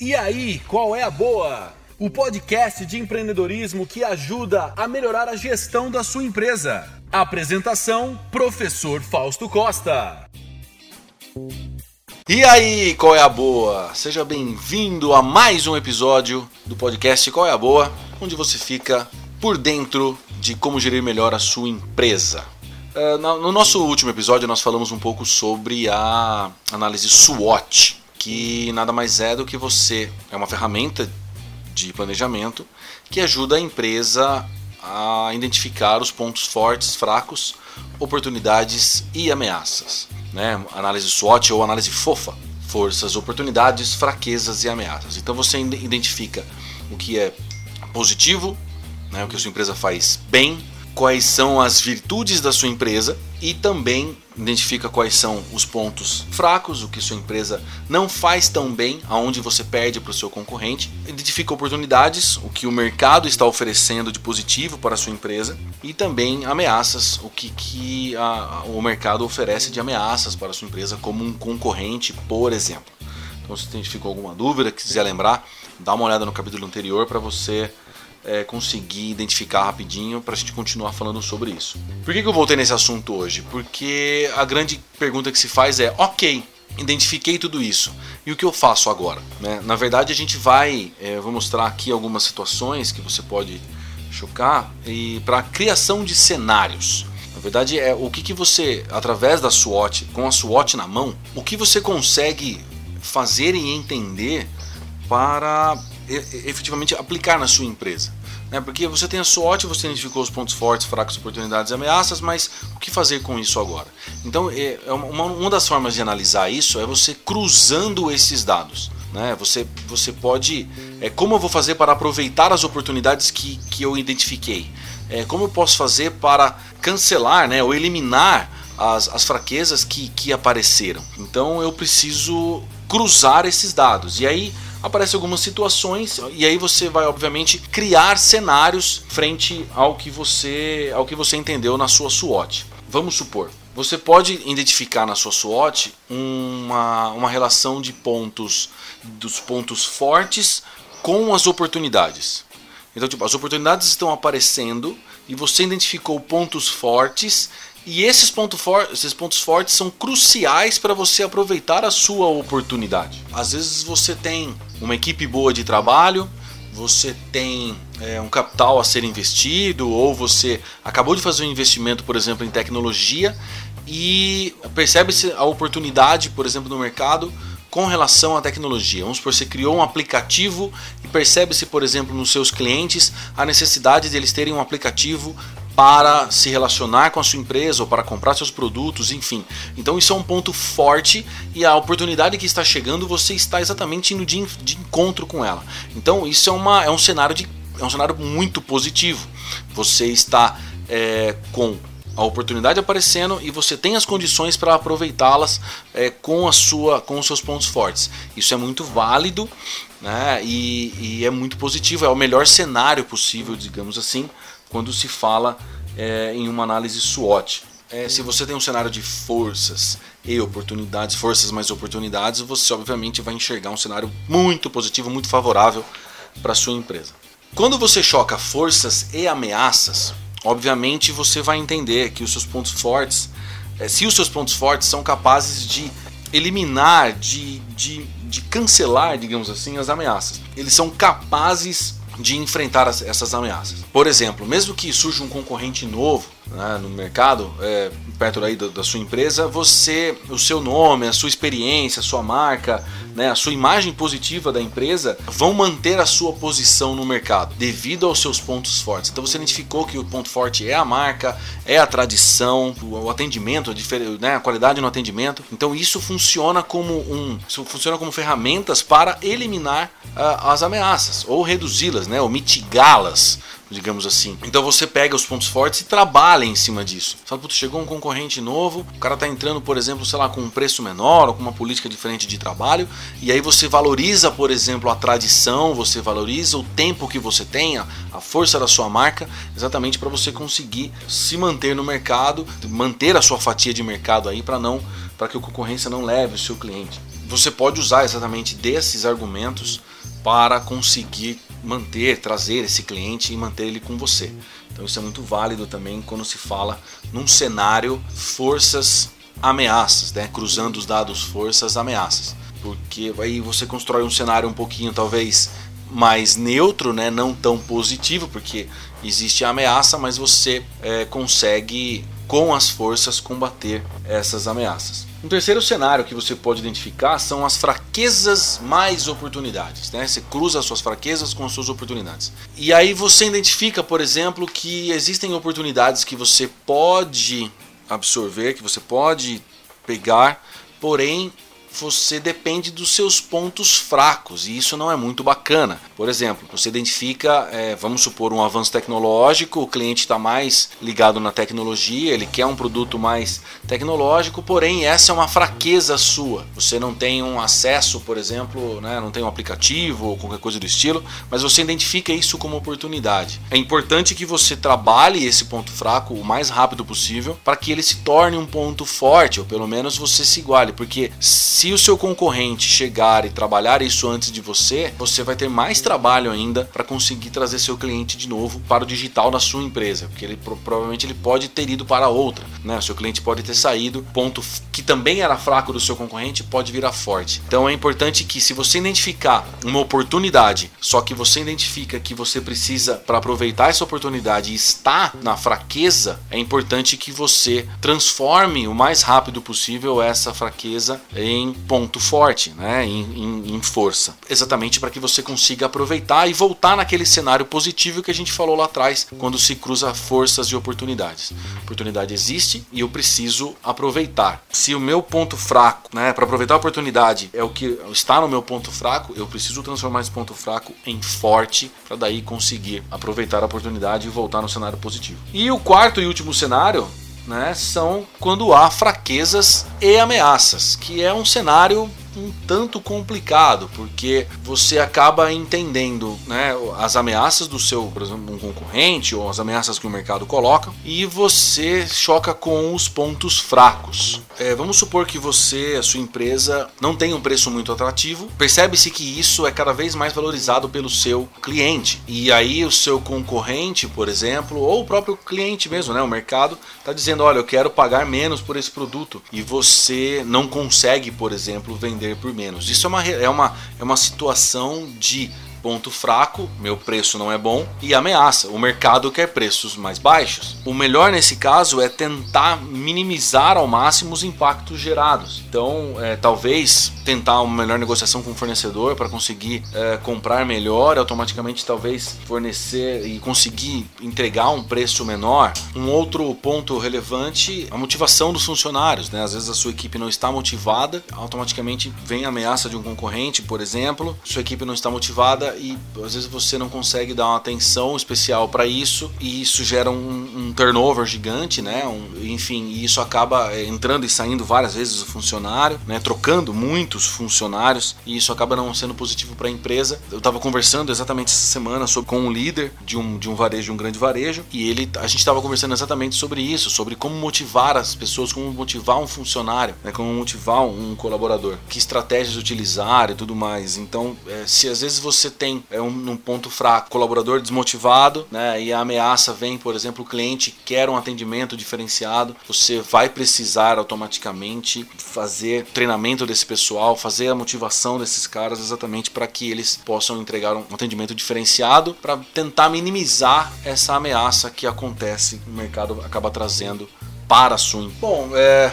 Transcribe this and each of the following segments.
E aí, qual é a boa? O podcast de empreendedorismo que ajuda a melhorar a gestão da sua empresa. Apresentação: Professor Fausto Costa. E aí, qual é a boa? Seja bem-vindo a mais um episódio do podcast Qual é a Boa, onde você fica por dentro de como gerir melhor a sua empresa. Uh, no nosso último episódio, nós falamos um pouco sobre a análise SWOT, que nada mais é do que você é uma ferramenta de planejamento que ajuda a empresa a identificar os pontos fortes, fracos, oportunidades e ameaças. Né? Análise SWOT ou análise FOFA, forças, oportunidades, fraquezas e ameaças. Então você identifica o que é positivo, né? o que a sua empresa faz bem, quais são as virtudes da sua empresa e também identifica quais são os pontos fracos, o que sua empresa não faz tão bem, aonde você perde para o seu concorrente, identifica oportunidades, o que o mercado está oferecendo de positivo para a sua empresa e também ameaças, o que, que a, o mercado oferece de ameaças para a sua empresa como um concorrente, por exemplo. Então, se identificou alguma dúvida, quiser lembrar, dá uma olhada no capítulo anterior para você é, conseguir identificar rapidinho para a gente continuar falando sobre isso. Por que, que eu voltei nesse assunto hoje? Porque a grande pergunta que se faz é: ok, identifiquei tudo isso. E o que eu faço agora? Né? Na verdade, a gente vai, é, vou mostrar aqui algumas situações que você pode chocar e para criação de cenários. Na verdade, é o que, que você, através da SWOT, com a SWOT na mão, o que você consegue fazer e entender para efetivamente aplicar na sua empresa. Né? Porque você tem a SWOT, você identificou os pontos fortes, fracos, oportunidades e ameaças, mas o que fazer com isso agora? Então, é, é uma, uma das formas de analisar isso é você cruzando esses dados. Né? Você, você pode. É, como eu vou fazer para aproveitar as oportunidades que, que eu identifiquei? É, como eu posso fazer para cancelar né, ou eliminar as, as fraquezas que, que apareceram? Então eu preciso cruzar esses dados. E aí aparecem algumas situações e aí você vai obviamente criar cenários frente ao que você ao que você entendeu na sua SWOT. Vamos supor, você pode identificar na sua SWOT uma, uma relação de pontos dos pontos fortes com as oportunidades. Então, tipo, as oportunidades estão aparecendo e você identificou pontos fortes e esses, ponto for esses pontos fortes são cruciais para você aproveitar a sua oportunidade. Às vezes você tem uma equipe boa de trabalho, você tem é, um capital a ser investido, ou você acabou de fazer um investimento, por exemplo, em tecnologia e percebe-se a oportunidade, por exemplo, no mercado com relação à tecnologia. Vamos supor, você criou um aplicativo e percebe-se, por exemplo, nos seus clientes a necessidade de eles terem um aplicativo para se relacionar com a sua empresa ou para comprar seus produtos, enfim. Então isso é um ponto forte e a oportunidade que está chegando você está exatamente indo de, de encontro com ela. Então isso é, uma, é um cenário de é um cenário muito positivo. Você está é, com a oportunidade aparecendo e você tem as condições para aproveitá-las é, com a sua com os seus pontos fortes. Isso é muito válido né, e, e, é muito positivo. É o melhor cenário possível, digamos assim, quando se fala é, em uma análise SWOT. É, se você tem um cenário de forças e oportunidades, forças mais oportunidades, você obviamente vai enxergar um cenário muito positivo, muito favorável para a sua empresa. Quando você choca forças e ameaças, obviamente você vai entender que os seus pontos fortes, é, se os seus pontos fortes são capazes de eliminar, de, de, de cancelar, digamos assim, as ameaças. Eles são capazes de enfrentar as, essas ameaças. Por exemplo, mesmo que surja um concorrente novo né, no mercado, é, perto aí da, da, sua empresa, você, o seu nome, a sua experiência, a sua marca, né, a sua imagem positiva da empresa vão manter a sua posição no mercado devido aos seus pontos fortes. Então você identificou que o ponto forte é a marca, é a tradição, o atendimento, a, né, a qualidade no atendimento. Então isso funciona como um, funciona como ferramentas para eliminar uh, as ameaças ou reduzi-las, né, ou mitigá-las digamos assim. Então você pega os pontos fortes e trabalha em cima disso. Fala, putz, chegou um concorrente novo, o cara tá entrando, por exemplo, sei lá, com um preço menor ou com uma política diferente de trabalho, e aí você valoriza, por exemplo, a tradição, você valoriza o tempo que você tem, a, a força da sua marca, exatamente para você conseguir se manter no mercado, manter a sua fatia de mercado aí para não para que a concorrência não leve o seu cliente. você pode usar exatamente desses argumentos para conseguir manter, trazer esse cliente e manter ele com você. Então isso é muito válido também quando se fala num cenário forças ameaças, né? cruzando os dados forças ameaças, porque aí você constrói um cenário um pouquinho talvez mais neutro, né? não tão positivo, porque existe a ameaça, mas você é, consegue com as forças combater essas ameaças. Um terceiro cenário que você pode identificar são as fraquezas mais oportunidades. Né? Você cruza as suas fraquezas com as suas oportunidades. E aí você identifica, por exemplo, que existem oportunidades que você pode absorver, que você pode pegar, porém você depende dos seus pontos fracos e isso não é muito bacana. Por exemplo, você identifica, é, vamos supor, um avanço tecnológico, o cliente está mais ligado na tecnologia, ele quer um produto mais tecnológico, porém essa é uma fraqueza sua. Você não tem um acesso, por exemplo, né, não tem um aplicativo ou qualquer coisa do estilo, mas você identifica isso como oportunidade. É importante que você trabalhe esse ponto fraco o mais rápido possível para que ele se torne um ponto forte, ou pelo menos você se iguale, porque se se o seu concorrente chegar e trabalhar isso antes de você, você vai ter mais trabalho ainda para conseguir trazer seu cliente de novo para o digital da sua empresa, porque ele provavelmente ele pode ter ido para outra, né? O seu cliente pode ter saído, ponto que também era fraco do seu concorrente pode virar forte. Então é importante que se você identificar uma oportunidade, só que você identifica que você precisa para aproveitar essa oportunidade e está na fraqueza, é importante que você transforme o mais rápido possível essa fraqueza em ponto forte, né, em, em, em força, exatamente para que você consiga aproveitar e voltar naquele cenário positivo que a gente falou lá atrás, quando se cruza forças e oportunidades. Oportunidade existe e eu preciso aproveitar. Se o meu ponto fraco, né, para aproveitar a oportunidade é o que está no meu ponto fraco, eu preciso transformar esse ponto fraco em forte para daí conseguir aproveitar a oportunidade e voltar no cenário positivo. E o quarto e último cenário né, são quando há fraquezas e ameaças, que é um cenário um tanto complicado, porque você acaba entendendo né, as ameaças do seu, por exemplo, um concorrente ou as ameaças que o mercado coloca e você choca com os pontos fracos. É, vamos supor que você, a sua empresa, não tem um preço muito atrativo, percebe-se que isso é cada vez mais valorizado pelo seu cliente. E aí o seu concorrente, por exemplo, ou o próprio cliente mesmo, né, o mercado, está dizendo: olha, eu quero pagar menos por esse produto. E você não consegue, por exemplo, vender vender por menos. Isso é uma, é uma, é uma situação de ponto fraco, meu preço não é bom, e ameaça, o mercado quer preços mais baixos. O melhor nesse caso é tentar minimizar ao máximo os impactos gerados. Então, é, talvez tentar uma melhor negociação com o fornecedor para conseguir é, comprar melhor, automaticamente talvez fornecer e conseguir entregar um preço menor. Um outro ponto relevante, a motivação dos funcionários. Né? Às vezes a sua equipe não está motivada, automaticamente vem a ameaça de um concorrente, por exemplo, sua equipe não está motivada e às vezes você não consegue dar uma atenção especial para isso e isso gera um, um turnover gigante, né? Um, enfim, e isso acaba é, entrando e saindo várias vezes o funcionário, né? Trocando muitos funcionários e isso acaba não sendo positivo para a empresa. Eu estava conversando exatamente essa semana sobre, com um líder de um, de um varejo, de um grande varejo, e ele, a gente estava conversando exatamente sobre isso, sobre como motivar as pessoas, como motivar um funcionário, né? Como motivar um colaborador, que estratégias utilizar e tudo mais. Então, é, se às vezes você tem tem é um, um ponto fraco, colaborador desmotivado, né? E a ameaça vem, por exemplo, o cliente quer um atendimento diferenciado, você vai precisar automaticamente fazer treinamento desse pessoal, fazer a motivação desses caras exatamente para que eles possam entregar um atendimento diferenciado para tentar minimizar essa ameaça que acontece, o mercado acaba trazendo para a sua. Bom, é,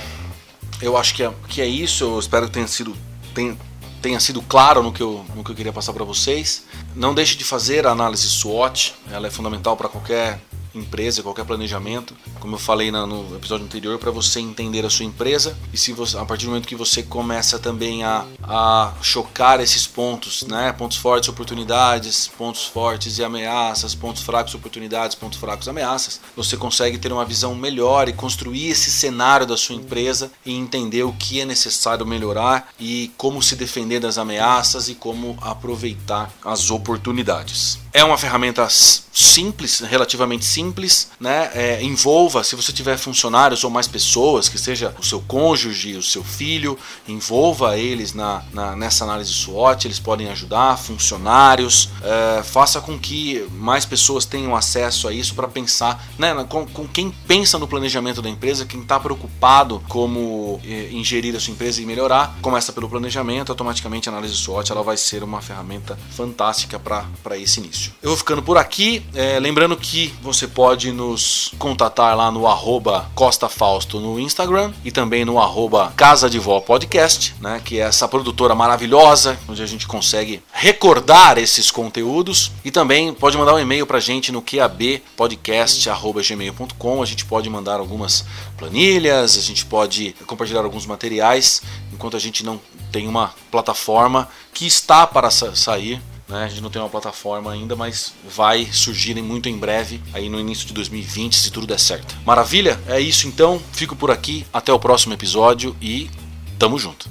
eu acho que é, que é isso. Eu espero que tenha sido tenha, tenha sido claro no que eu, no que eu queria passar para vocês. Não deixe de fazer a análise SWOT, ela é fundamental para qualquer empresa, qualquer planejamento, como eu falei no episódio anterior, para você entender a sua empresa e se você, a partir do momento que você começa também a, a chocar esses pontos, né, pontos fortes, oportunidades, pontos fortes e ameaças, pontos fracos, oportunidades, pontos fracos, ameaças, você consegue ter uma visão melhor e construir esse cenário da sua empresa e entender o que é necessário melhorar e como se defender das ameaças e como aproveitar as oportunidades. É uma ferramenta simples, relativamente simples, né? É, envolve se você tiver funcionários ou mais pessoas, que seja o seu cônjuge, o seu filho, envolva eles na, na nessa análise SWOT, eles podem ajudar, funcionários, é, faça com que mais pessoas tenham acesso a isso para pensar, né, com, com, quem pensa no planejamento da empresa, quem está preocupado como é, ingerir a sua empresa e melhorar, começa pelo planejamento, automaticamente a análise SWOT ela vai ser uma ferramenta fantástica para esse início. Eu vou ficando por aqui, é, lembrando que você pode nos contatar lá no arroba Costa Fausto no Instagram e também no arroba Casa de Vó Podcast, né, que é essa produtora maravilhosa, onde a gente consegue recordar esses conteúdos. E também pode mandar um e-mail para a gente no qabpodcast.gmail.com, a gente pode mandar algumas planilhas, a gente pode compartilhar alguns materiais, enquanto a gente não tem uma plataforma que está para sair né? A gente não tem uma plataforma ainda, mas vai surgir muito em breve, aí no início de 2020, se tudo der certo. Maravilha? É isso então. Fico por aqui. Até o próximo episódio e tamo junto.